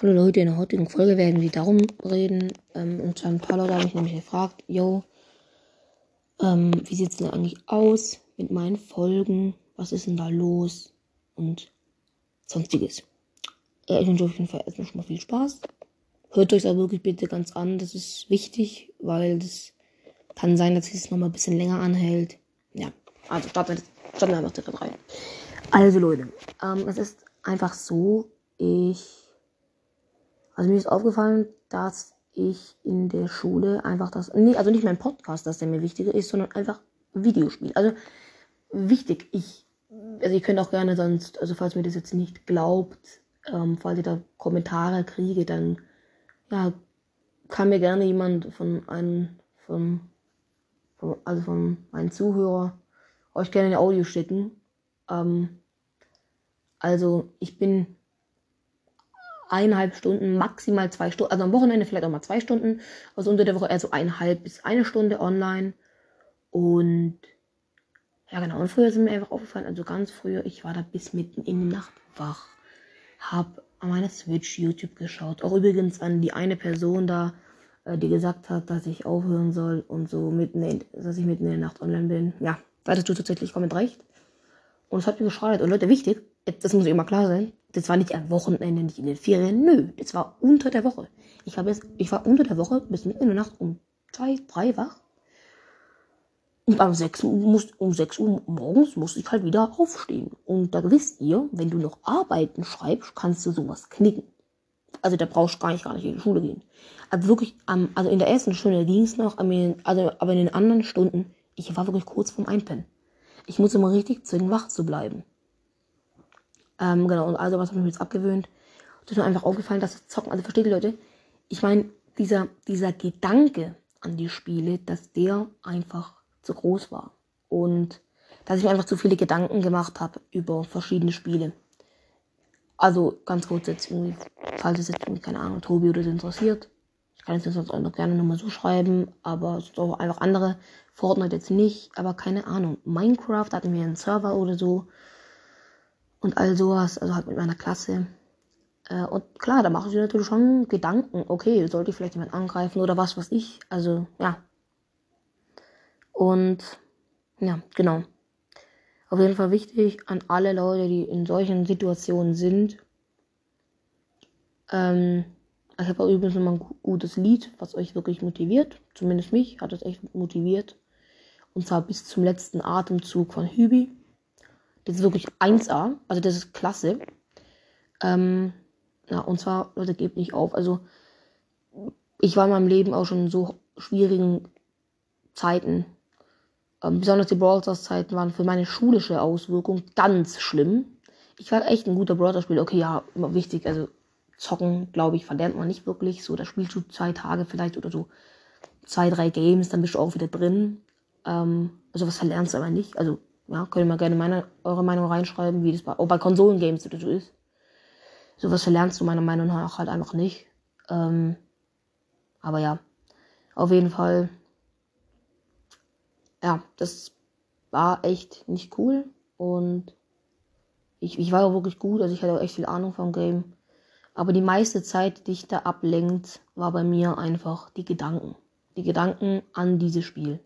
Hallo Leute, in der heutigen Folge werden wir darum reden. Ähm, und zwar ein paar Leute haben mich nämlich gefragt, yo, ähm, wie sieht es denn eigentlich aus mit meinen Folgen? Was ist denn da los? Und sonstiges. Ja, ich wünsche euch auf jeden Fall erstmal schon mal viel Spaß. Hört euch aber wirklich bitte ganz an, das ist wichtig, weil das kann sein, dass es nochmal ein bisschen länger anhält. Ja, also starten wir, starten wir einfach direkt rein. Also Leute, ähm, es ist einfach so, ich also mir ist aufgefallen, dass ich in der Schule einfach das, nee, also nicht mein Podcast, dass der mir wichtiger ist, sondern einfach Videospiel. Also wichtig, ich, also ihr könnt auch gerne sonst, also falls mir das jetzt nicht glaubt, ähm, falls ihr da Kommentare kriege, dann, ja, kann mir gerne jemand von einem, von, von also von meinen Zuhörer euch gerne ein Audio schicken. Ähm, also ich bin eineinhalb Stunden, maximal zwei Stunden, also am Wochenende vielleicht auch mal zwei Stunden, also unter der Woche eher so eineinhalb bis eine Stunde online. Und ja genau, und früher sind mir einfach aufgefallen, also ganz früher, ich war da bis mitten in der Nacht wach, hab an meiner Switch YouTube geschaut, auch übrigens an die eine Person da, äh, die gesagt hat, dass ich aufhören soll und so mitten in, dass ich mitten in der Nacht online bin. Ja, da hattest du tatsächlich komplett recht. Und es hat mir geschadet. Und Leute, wichtig, das muss immer klar sein, das war nicht am Wochenende, nicht in den Ferien, nö, das war unter der Woche. Ich, jetzt, ich war unter der Woche bis mitten in der Nacht um zwei, drei wach. Und um 6 Uhr, muss, um 6 Uhr morgens musste ich halt wieder aufstehen. Und da wisst ihr, wenn du noch Arbeiten schreibst, kannst du sowas knicken. Also da brauchst du gar nicht, gar nicht in die Schule gehen. Also wirklich, am, also in der ersten Stunde ging es noch, also, aber in den anderen Stunden, ich war wirklich kurz vorm Einpennen. Ich musste mal richtig zwingen, wach zu bleiben. Ähm, genau, und also was habe ich mir jetzt abgewöhnt. Und ist mir einfach aufgefallen, dass das Zocken, also versteht ihr Leute, ich meine, dieser, dieser Gedanke an die Spiele, dass der einfach zu groß war. Und dass ich mir einfach zu viele Gedanken gemacht habe über verschiedene Spiele. Also ganz kurz jetzt irgendwie, falls es jetzt irgendwie, keine Ahnung, Tobi oder so interessiert. Ich kann es jetzt sonst auch noch gerne nochmal so schreiben, aber es auch einfach andere. Fortnite jetzt nicht, aber keine Ahnung. Minecraft hatten wir einen Server oder so und all sowas, also halt mit meiner Klasse. Äh, und klar, da mache ich mir natürlich schon Gedanken, okay, sollte ich vielleicht jemand angreifen oder was, was ich, also ja. Und ja, genau. Auf jeden Fall wichtig an alle Leute, die in solchen Situationen sind. Ähm, ich habe übrigens nochmal ein gutes Lied, was euch wirklich motiviert. Zumindest mich hat es echt motiviert. Und zwar bis zum letzten Atemzug von Hübi. Das ist wirklich 1A. Also das ist klasse. Ähm, ja, und zwar, Leute, gebt nicht auf. Also, ich war in meinem Leben auch schon in so schwierigen Zeiten. Ähm, besonders die Brawl Stars Zeiten waren für meine schulische Auswirkung ganz schlimm. Ich war echt ein guter Brawl Stars Spieler. Okay, ja, immer wichtig. Also, zocken, glaube ich, verlernt man nicht wirklich. So, da spielst du zwei Tage vielleicht oder so zwei, drei Games, dann bist du auch wieder drin. Ähm, also, was verlernst du aber nicht. Also, ja, könnt ihr mal gerne meine, eure Meinung reinschreiben, wie das bei, auch bei Konsolengames so ist. Sowas verlernst du meiner Meinung nach halt einfach nicht. Ähm, aber ja, auf jeden Fall. Ja, das war echt nicht cool. Und ich, ich war auch wirklich gut, also ich hatte auch echt viel Ahnung vom Game. Aber die meiste Zeit, die dich da ablenkt, war bei mir einfach die Gedanken. Die Gedanken an dieses Spiel.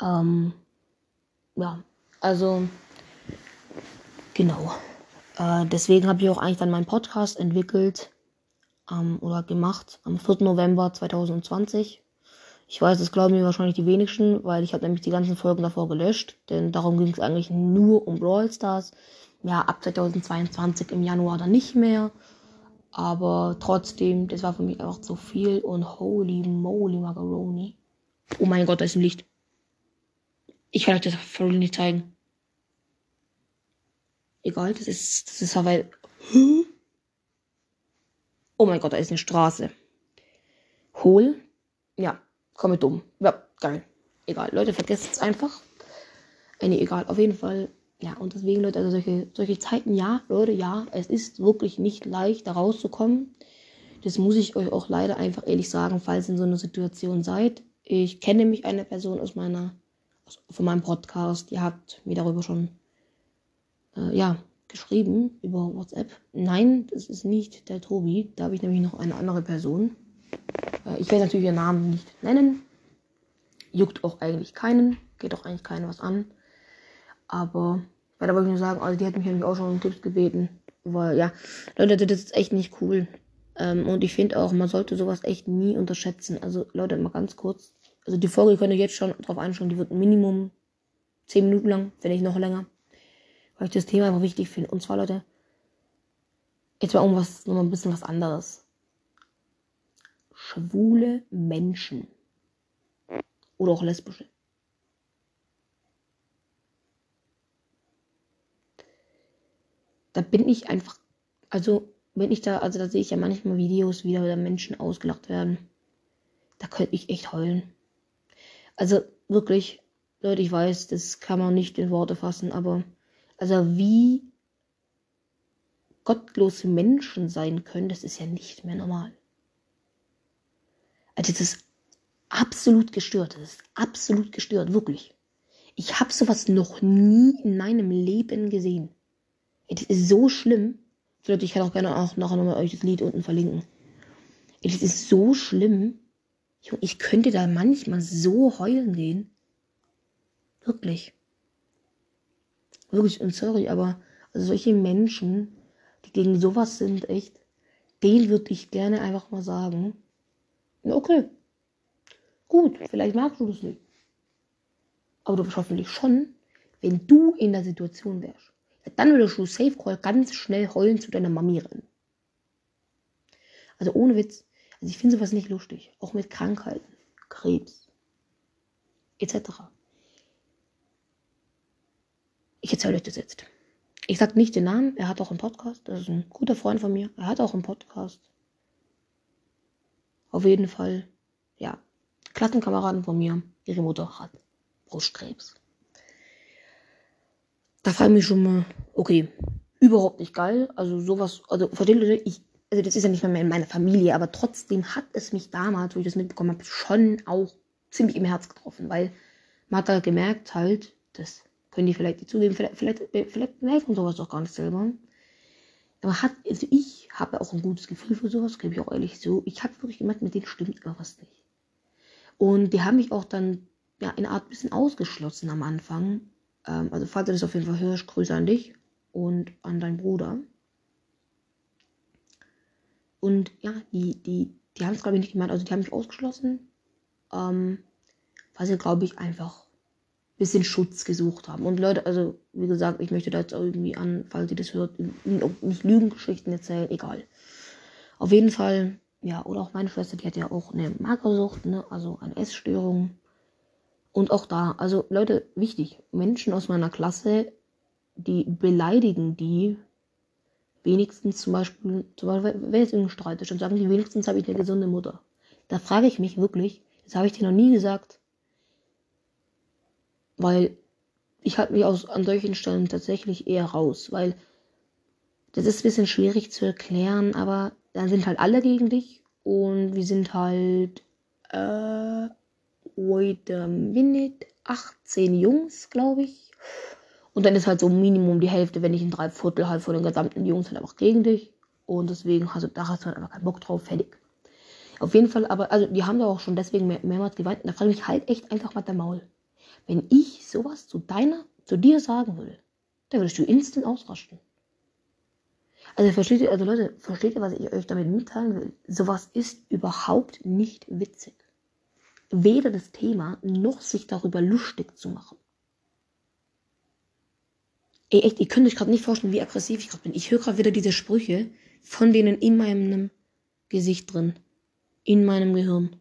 Ähm, ja, also genau. Äh, deswegen habe ich auch eigentlich dann meinen Podcast entwickelt ähm, oder gemacht am 4. November 2020. Ich weiß, das glauben mir wahrscheinlich die wenigsten, weil ich habe nämlich die ganzen Folgen davor gelöscht, denn darum ging es eigentlich nur um Brawl Stars. Ja, ab 2022 im Januar dann nicht mehr. Aber trotzdem, das war für mich einfach zu viel und holy moly Macaroni. Oh mein Gott, da ist ein Licht. Ich kann euch das voll nicht zeigen. Egal, das ist, das ist aber. Oh mein Gott, da ist eine Straße. Hohl. Ja, komme dumm. Ja, geil. Egal, Leute, vergesst es einfach. Äh, egal, auf jeden Fall. Ja, und deswegen, Leute, also solche, solche Zeiten, ja, Leute, ja, es ist wirklich nicht leicht, da rauszukommen. Das muss ich euch auch leider einfach ehrlich sagen, falls ihr in so einer Situation seid. Ich kenne mich eine Person aus meiner von meinem Podcast. Ihr habt mir darüber schon äh, ja, geschrieben über WhatsApp. Nein, das ist nicht der Tobi. Da habe ich nämlich noch eine andere Person. Äh, ich werde natürlich ihren Namen nicht nennen. Juckt auch eigentlich keinen. Geht auch eigentlich keinen was an. Aber weil da wollte ich nur sagen, also die hat mich nämlich auch schon um Tipps gebeten. Weil, ja, Leute, das ist echt nicht cool. Ähm, und ich finde auch, man sollte sowas echt nie unterschätzen. Also, Leute, mal ganz kurz. Also, die Folge könnt ihr jetzt schon drauf anschauen. Die wird Minimum 10 Minuten lang, wenn nicht noch länger. Weil ich das Thema einfach wichtig finde. Und zwar, Leute, jetzt mal irgendwas, nochmal ein bisschen was anderes. Schwule Menschen. Oder auch lesbische. Da bin ich einfach, also wenn ich da, also da sehe ich ja manchmal Videos, wie da Menschen ausgelacht werden. Da könnte ich echt heulen. Also wirklich, Leute, ich weiß, das kann man nicht in Worte fassen, aber also wie gottlose Menschen sein können, das ist ja nicht mehr normal. Also das ist absolut gestört. Das ist absolut gestört, wirklich. Ich habe sowas noch nie in meinem Leben gesehen. Das ist so schlimm. Leute, ich kann auch gerne auch nachher nochmal euch das Lied unten verlinken. Das ist so schlimm. Ich könnte da manchmal so heulen gehen. Wirklich. Wirklich, und sorry, aber solche Menschen, die gegen sowas sind, echt, den würde ich gerne einfach mal sagen. Okay. Gut, vielleicht magst du das nicht. Aber du hoffentlich schon, wenn du in der Situation wärst. Dann würdest du Safe Call ganz schnell heulen zu deiner Mami rennen. Also ohne Witz. Also ich finde sowas nicht lustig. Auch mit Krankheiten, Krebs, etc. Ich erzähle euch das jetzt. Ich sage nicht den Namen, er hat auch einen Podcast. Das ist ein guter Freund von mir. Er hat auch einen Podcast. Auf jeden Fall, ja. Klassenkameraden von mir, ihre Mutter hat Brustkrebs. Da ich mich schon mal, okay, überhaupt nicht geil. Also sowas, also versteht ihr, ich, also das ist ja nicht mehr in meiner Familie, aber trotzdem hat es mich damals, wo ich das mitbekommen habe, schon auch ziemlich im Herz getroffen, weil man hat da gemerkt halt, das können die vielleicht nicht zugeben, vielleicht, vielleicht, vielleicht merken sowas doch gar nicht selber. Aber hat, also ich habe auch ein gutes Gefühl für sowas, gebe ich auch ehrlich so. Ich habe wirklich gemerkt, mit denen stimmt irgendwas nicht. Und die haben mich auch dann, ja, in einer Art ein bisschen ausgeschlossen am Anfang. Ähm, also, falls du das auf jeden Fall hörst, Grüße an dich und an deinen Bruder. Und ja, die, die, die haben es, glaube ich, nicht gemeint. Also, die haben mich ausgeschlossen. Ähm, weil sie, glaube ich, einfach bisschen Schutz gesucht haben. Und Leute, also wie gesagt, ich möchte da jetzt irgendwie an, falls ihr das hört, nicht Lügengeschichten erzählen, egal. Auf jeden Fall, ja, oder auch meine Schwester, die hat ja auch eine Magersucht, ne, also eine Essstörung. Und auch da, also Leute, wichtig, Menschen aus meiner Klasse, die beleidigen die wenigstens zum Beispiel, zum Beispiel wenn jetzt irgendein Streit ist, dann sagen die wenigstens habe ich eine gesunde Mutter. Da frage ich mich wirklich, das habe ich dir noch nie gesagt, weil ich halte mich aus, an solchen Stellen tatsächlich eher raus, weil das ist ein bisschen schwierig zu erklären, aber dann sind halt alle gegen dich und wir sind halt, äh, wait a minute, 18 Jungs, glaube ich. Und dann ist halt so Minimum die Hälfte, wenn nicht ein Dreiviertel halt von den gesamten Jungs halt einfach gegen dich. Und deswegen du, da hast du halt einfach keinen Bock drauf, fertig. Auf jeden Fall, aber, also, die haben da auch schon deswegen mehr, mehrmals geweint. Und da frage ich mich halt echt einfach mal der Maul. Wenn ich sowas zu deiner, zu dir sagen würde, dann würdest du instant ausrasten. Also versteht ihr, also Leute, versteht ihr, was ich euch damit mitteilen will? Sowas ist überhaupt nicht witzig. Weder das Thema, noch sich darüber lustig zu machen. Ey, echt, ihr könnt euch gerade nicht vorstellen, wie aggressiv ich gerade bin. Ich höre gerade wieder diese Sprüche von denen in meinem Gesicht drin. In meinem Gehirn.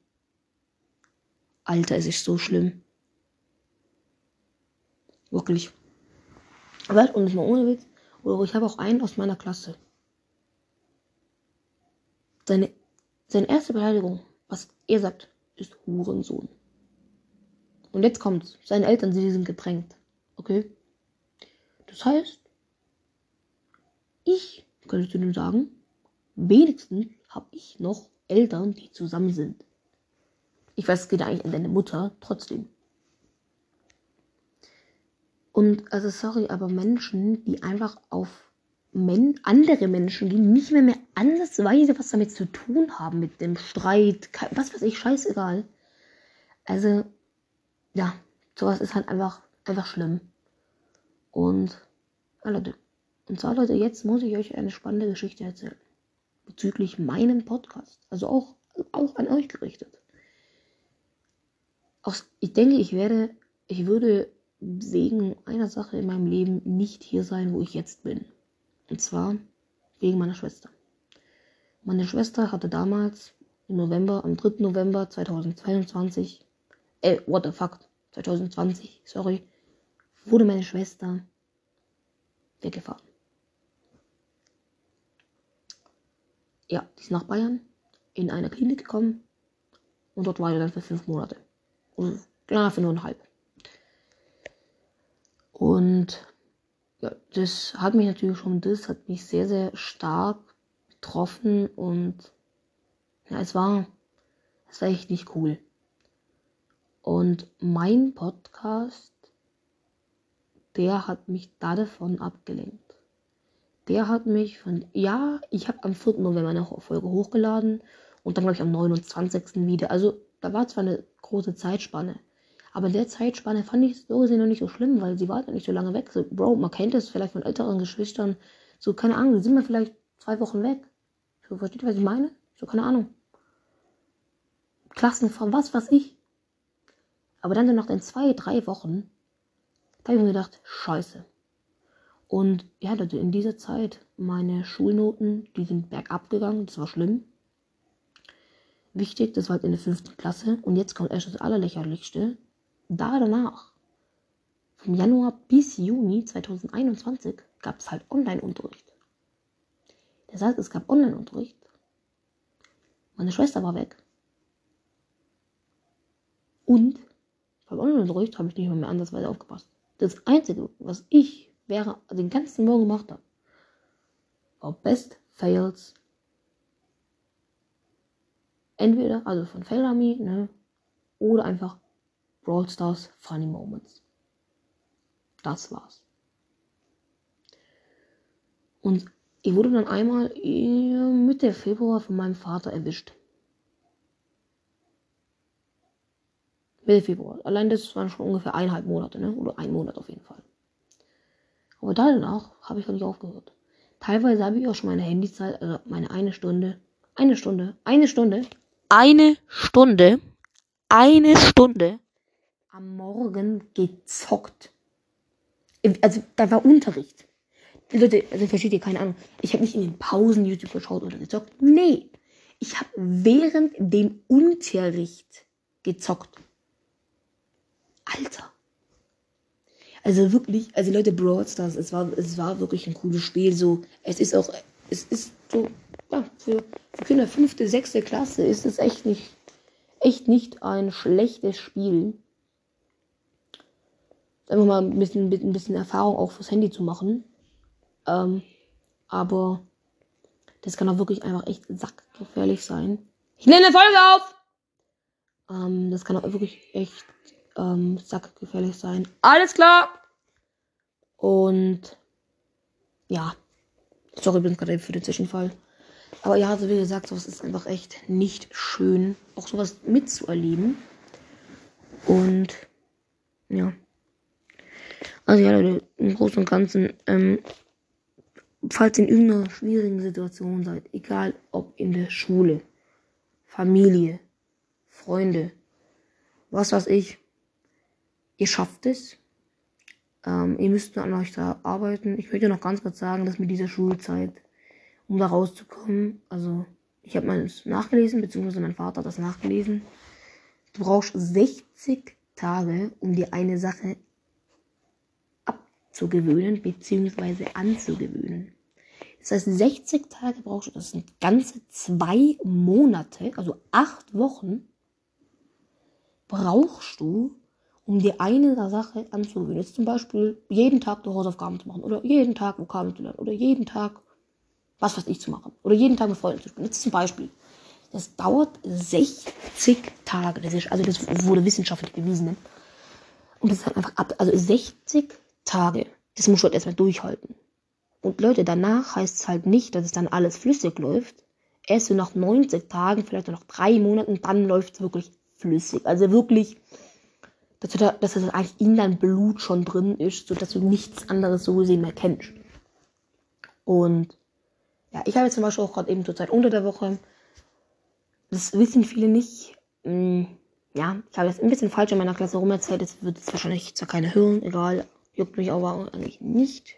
Alter, es ist so schlimm. Wirklich. Was? Und nicht mal ohne Witz. Oder ich habe auch einen aus meiner Klasse. Seine, seine erste Beleidigung, was er sagt, ist Hurensohn. Und jetzt kommt's. Seine Eltern, sie sind gedrängt. Okay? Das heißt, ich könnte zu dem sagen, wenigstens habe ich noch Eltern, die zusammen sind. Ich weiß, es geht eigentlich an deine Mutter, trotzdem. Und also sorry, aber Menschen, die einfach auf Men andere Menschen, die nicht mehr mehr andersweise was damit zu tun haben, mit dem Streit, was weiß ich, scheißegal. Also, ja, sowas ist halt einfach, einfach schlimm. Und, ja, Leute, und zwar, Leute, jetzt muss ich euch eine spannende Geschichte erzählen. Bezüglich meinem Podcast. Also auch, auch an euch gerichtet. Auch, ich denke, ich werde, ich würde wegen einer Sache in meinem Leben nicht hier sein, wo ich jetzt bin. Und zwar wegen meiner Schwester. Meine Schwester hatte damals im November, am 3. November 2022, äh, what the fuck, 2020, sorry, wurde meine Schwester weggefahren. Ja, die ist nach Bayern in eine Klinik gekommen und dort war sie dann für fünf Monate. Und genau für nur ein halb. Und ja, das hat mich natürlich schon, das hat mich sehr, sehr stark getroffen und ja, es war, es war echt nicht cool. Und mein Podcast, der hat mich da davon abgelenkt. Der hat mich von, ja, ich habe am 4. November eine Folge hochgeladen und dann glaube ich am 29. wieder. Also da war zwar eine große Zeitspanne, aber in der Zeitspanne fand ich es so gesehen noch nicht so schlimm, weil sie war halt nicht so lange weg. So, Bro, man kennt es vielleicht von älteren Geschwistern. So, keine Ahnung, sind wir vielleicht zwei Wochen weg. So, versteht ihr, was ich meine? So, keine Ahnung. Klassenform, was weiß ich. Aber dann nach den zwei, drei Wochen, habe ich mir gedacht, scheiße. Und ja, in dieser Zeit, meine Schulnoten, die sind bergab gegangen, das war schlimm. Wichtig, das war halt in der fünften Klasse. Und jetzt kommt erst das Allerlächerlichste da danach, vom Januar bis Juni 2021, gab es halt Online-Unterricht. Das heißt, es gab Online-Unterricht. Meine Schwester war weg. Und beim Online-Unterricht habe ich nicht mehr andersweise aufgepasst. Das Einzige, was ich wäre den ganzen Morgen gemacht habe, war Best Fails. Entweder, also von Failami, ne, oder einfach Brawl Stars Funny Moments. Das war's. Und ich wurde dann einmal Mitte Februar von meinem Vater erwischt. Mitte Februar. Allein das waren schon ungefähr eineinhalb Monate, ne? Oder ein Monat auf jeden Fall. Aber danach habe ich noch nicht aufgehört. Teilweise habe ich auch schon meine Handyzeit, also meine eine Stunde, eine Stunde, eine Stunde, eine Stunde, eine Stunde am Morgen gezockt. Also da war Unterricht. Leute, also versteht ihr keine Ahnung. Ich habe nicht in den Pausen YouTube geschaut oder gezockt. Nee. Ich habe während dem Unterricht gezockt. Alter. Also wirklich, also Leute, Brawl Stars, es war, es war wirklich ein cooles Spiel. So, es ist auch, es ist so, ja, für, für Kinder fünfte, sechste Klasse ist es echt nicht, echt nicht ein schlechtes Spiel einfach mal ein bisschen, ein bisschen Erfahrung auch fürs Handy zu machen. Ähm, aber das kann auch wirklich einfach echt sackgefährlich sein. Ich nehme eine Folge auf! Ähm, das kann auch wirklich echt ähm, sackgefährlich sein. Alles klar! Und ja. Sorry, bin gerade für den Zwischenfall. Aber ja, also wie gesagt, sowas ist einfach echt nicht schön, auch sowas mitzuerleben. Und ja. Also ja, Leute, im Großen und Ganzen, ähm, falls ihr in irgendeiner schwierigen Situation seid, egal ob in der Schule, Familie, Freunde, was weiß ich, ihr schafft es. Ähm, ihr müsst nur an euch da arbeiten. Ich möchte noch ganz kurz sagen, dass mit dieser Schulzeit, um da rauszukommen, also ich habe meines nachgelesen, beziehungsweise mein Vater hat das nachgelesen. Du brauchst 60 Tage, um dir eine Sache zu gewöhnen bzw. anzugewöhnen. Das heißt, 60 Tage brauchst du, das sind ganze zwei Monate, also acht Wochen, brauchst du, um dir eine Sache anzugewöhnen. Jetzt zum Beispiel jeden Tag die Hausaufgaben zu machen oder jeden Tag Vokabeln zu lernen oder jeden Tag was weiß ich zu machen oder jeden Tag mit Freunden zu spielen. Jetzt zum Beispiel. Das dauert 60 Tage. Das ist, also das wurde wissenschaftlich bewiesen. Ne? Und das ist halt einfach ab, also 60 Tage. Das musst du halt erstmal durchhalten. Und Leute, danach heißt es halt nicht, dass es dann alles flüssig läuft. Erst so nach 90 Tagen, vielleicht noch drei Monaten, dann läuft es wirklich flüssig. Also wirklich, dass, da, dass das eigentlich in deinem Blut schon drin ist, sodass du nichts anderes so gesehen mehr kennst. Und ja, ich habe jetzt zum Beispiel auch gerade eben zur Zeit unter der Woche, das wissen viele nicht, hm, ja, ich habe jetzt ein bisschen falsch in meiner Klasse rum erzählt, das wird jetzt wahrscheinlich zwar keine hören, egal, juckt mich aber eigentlich nicht.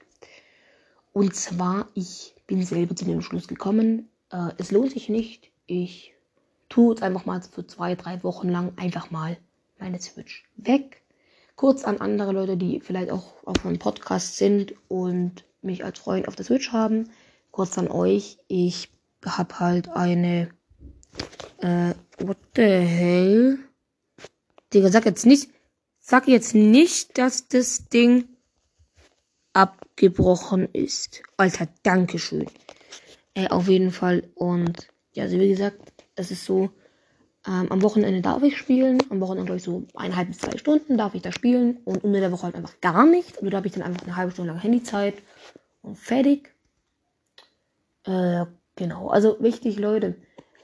Und zwar, ich bin selber zu dem Schluss gekommen, äh, es lohnt sich nicht, ich tue jetzt einfach mal für zwei, drei Wochen lang einfach mal meine Switch weg. Kurz an andere Leute, die vielleicht auch auf meinem Podcast sind und mich als Freund auf der Switch haben. Kurz an euch. Ich habe halt eine. Äh, what the hell? Digga, sag jetzt nicht. Sag jetzt nicht, dass das Ding abgebrochen ist. Alter, Dankeschön. Äh, auf jeden Fall. Und ja, also wie gesagt, es ist so. Ähm, am Wochenende darf ich spielen. Am Wochenende, glaube ich, so eineinhalb bis zwei Stunden darf ich da spielen. Und unter der Woche halt einfach gar nicht. Also da habe ich dann einfach eine halbe Stunde lang Handyzeit und fertig. Äh, genau. Also wichtig, Leute.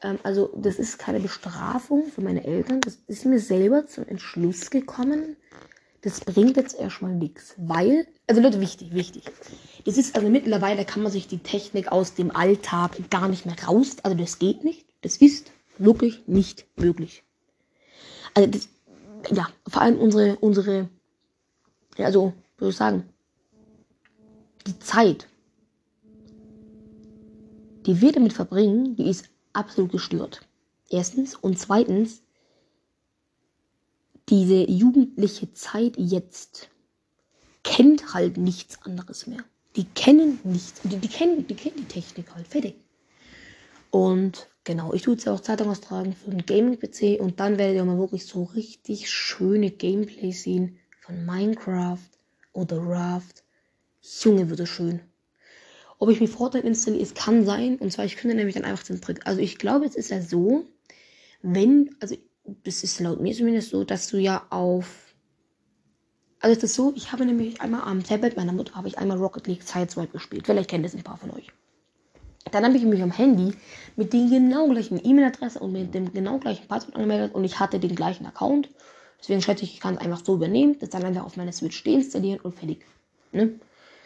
Ähm, also das ist keine Bestrafung für meine Eltern. Das ist mir selber zum Entschluss gekommen. Das bringt jetzt erstmal nichts, weil, also Leute, wichtig, wichtig. Das ist also mittlerweile kann man sich die Technik aus dem Alltag gar nicht mehr raus. Also das geht nicht. Das ist wirklich nicht möglich. Also das, ja, vor allem unsere, unsere, ja, also, würde ich sagen, die Zeit, die wir damit verbringen, die ist absolut gestört. Erstens. Und zweitens, diese jugendliche Zeit jetzt kennt halt nichts anderes mehr. Die kennen nichts. Die, die, kennen, die kennen die Technik halt. Fertig. Und genau, ich tue jetzt auch Zeitung austragen für einen Gaming-PC und dann werdet ihr mal wirklich so richtig schöne Gameplay sehen von Minecraft oder Raft Junge, wird es schön. Ob ich mir Fortnite installiere, es kann sein. Und zwar, ich könnte nämlich dann einfach den Trick. Also ich glaube, es ist ja so, wenn, also das ist laut mir zumindest so, dass du ja auf. Also es ist so, ich habe nämlich einmal am Tablet meiner Mutter habe ich einmal Rocket League Sideswipe gespielt. Vielleicht kennen das ein paar von euch. Dann habe ich mich am Handy mit den genau gleichen E-Mail-Adresse und mit dem genau gleichen Passwort angemeldet und ich hatte den gleichen Account. Deswegen schätze ich, ich kann es einfach so übernehmen, das dann einfach auf meine Switch deinstallieren und fertig. Ne?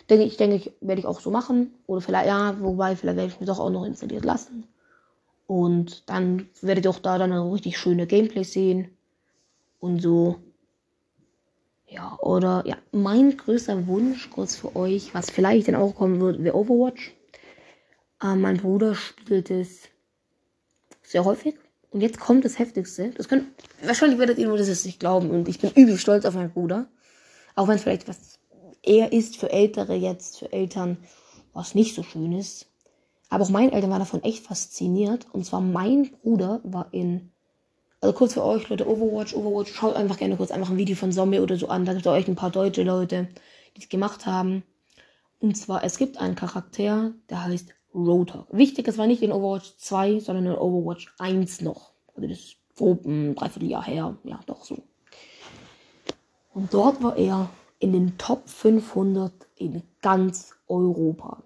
Denke ich, denke ich, werde ich auch so machen. Oder vielleicht, ja, wobei, vielleicht werde ich mir doch auch noch installiert lassen. Und dann werdet ihr auch da dann richtig schöne Gameplay sehen. Und so. Ja, oder ja, mein größter Wunsch kurz für euch, was vielleicht dann auch kommen wird, wäre Overwatch. Äh, mein Bruder spielt es sehr häufig. Und jetzt kommt das Heftigste. Das könnt, wahrscheinlich werdet ihr nur das nicht glauben. Und ich bin übel stolz auf meinen Bruder. Auch wenn es vielleicht was er ist für Ältere jetzt, für Eltern, was nicht so schön ist. Aber auch meine Eltern waren davon echt fasziniert. Und zwar mein Bruder war in, also kurz für euch Leute, Overwatch, Overwatch, schaut einfach gerne kurz einfach ein Video von Zombie oder so an. Da gibt es euch ein paar deutsche Leute, die es gemacht haben. Und zwar, es gibt einen Charakter, der heißt Rotor. Wichtig, es war nicht in Overwatch 2, sondern in Overwatch 1 noch. Also das ist grob ein Dreivierteljahr her. Ja, doch so. Und dort war er in den Top 500 in ganz Europa.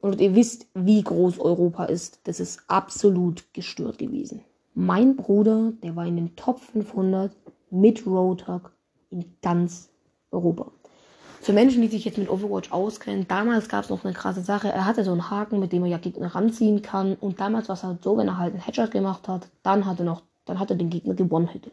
Und ihr wisst, wie groß Europa ist. Das ist absolut gestört gewesen. Mein Bruder, der war in den Top 500 mit Roadhog in ganz Europa. Für Menschen, die sich jetzt mit Overwatch auskennen, damals gab es noch eine krasse Sache. Er hatte so einen Haken, mit dem er ja Gegner ranziehen kann. Und damals war es halt so, wenn er halt einen Headshot gemacht hat, dann hat er noch, dann hat er den Gegner gewonnen-hittet.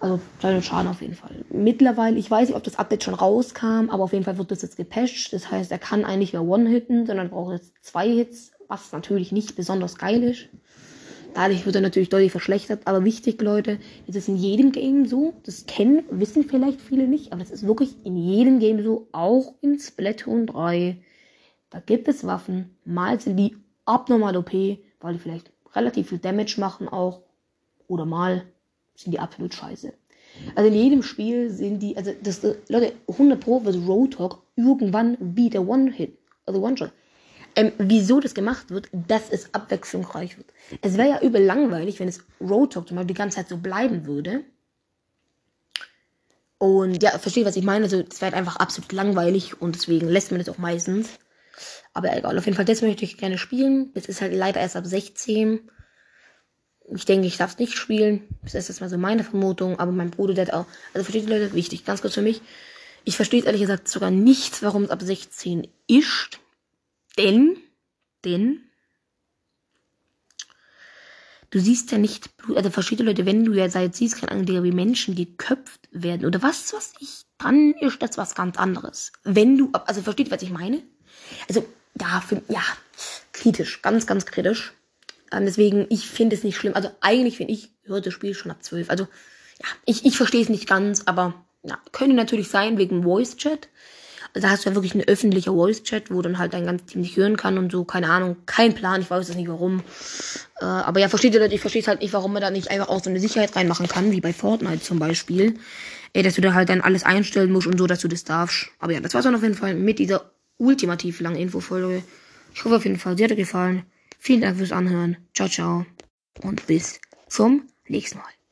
Also kleiner Schaden auf jeden Fall. Mittlerweile, ich weiß nicht, ob das Update schon rauskam, aber auf jeden Fall wird das jetzt gepatcht. Das heißt, er kann eigentlich mehr One-Hitten, sondern braucht jetzt zwei Hits, was natürlich nicht besonders geil ist. Dadurch wird er natürlich deutlich verschlechtert. Aber wichtig, Leute, es ist in jedem Game so. Das kennen, wissen vielleicht viele nicht, aber das ist wirklich in jedem Game so. Auch in Splatoon 3. Da gibt es Waffen. Mal sind die abnormal OP, weil die vielleicht relativ viel Damage machen auch. Oder mal sind die absolut scheiße. Also in jedem Spiel sind die, also das, Leute, 100 Pro wird Roadhog irgendwann wie der One-Hit, also One-Shot. Ähm, wieso das gemacht wird, dass es abwechslungsreich wird. Es wäre ja übel langweilig, wenn es Roadhog zum Beispiel die ganze Zeit so bleiben würde. Und ja, verstehe, was ich meine. Also, es wäre einfach absolut langweilig und deswegen lässt man das auch meistens. Aber egal, auf jeden Fall, das möchte ich gerne spielen. Das ist halt leider erst ab 16. Ich denke, ich darf es nicht spielen. Das ist jetzt mal so meine Vermutung. Aber mein Bruder, der hat auch. Also versteht die Leute, wichtig, ganz kurz für mich. Ich verstehe ehrlich gesagt sogar nicht, warum es ab 16 ist. Denn, denn, du siehst ja nicht Blut, also verschiedene Leute, wenn du ja seit siehst, keine Ahnung, wie Menschen geköpft werden oder was, was ich, dann ist das was ganz anderes. Wenn du, also versteht, was ich meine? Also, ja, für, ja, kritisch, ganz, ganz kritisch. Ähm, deswegen, ich finde es nicht schlimm. Also, eigentlich finde ich, hört das Spiel schon ab 12. Also, ja, ich, ich verstehe es nicht ganz, aber, ja, könnte natürlich sein wegen Voice Chat. Also da hast du ja wirklich einen öffentlichen Voice-Chat, wo dann halt dein ganzes Team nicht hören kann und so, keine Ahnung, kein Plan, ich weiß es nicht warum. Äh, aber ja, versteht ihr Leute, ich verstehe halt nicht, warum man da nicht einfach auch so eine Sicherheit reinmachen kann, wie bei Fortnite zum Beispiel. Äh, dass du da halt dann alles einstellen musst und so, dass du das darfst. Aber ja, das war's dann auf jeden Fall mit dieser ultimativ langen Infofolge. Ich hoffe auf jeden Fall, sie hat euch gefallen. Vielen Dank fürs Anhören. Ciao, ciao. Und bis zum nächsten Mal.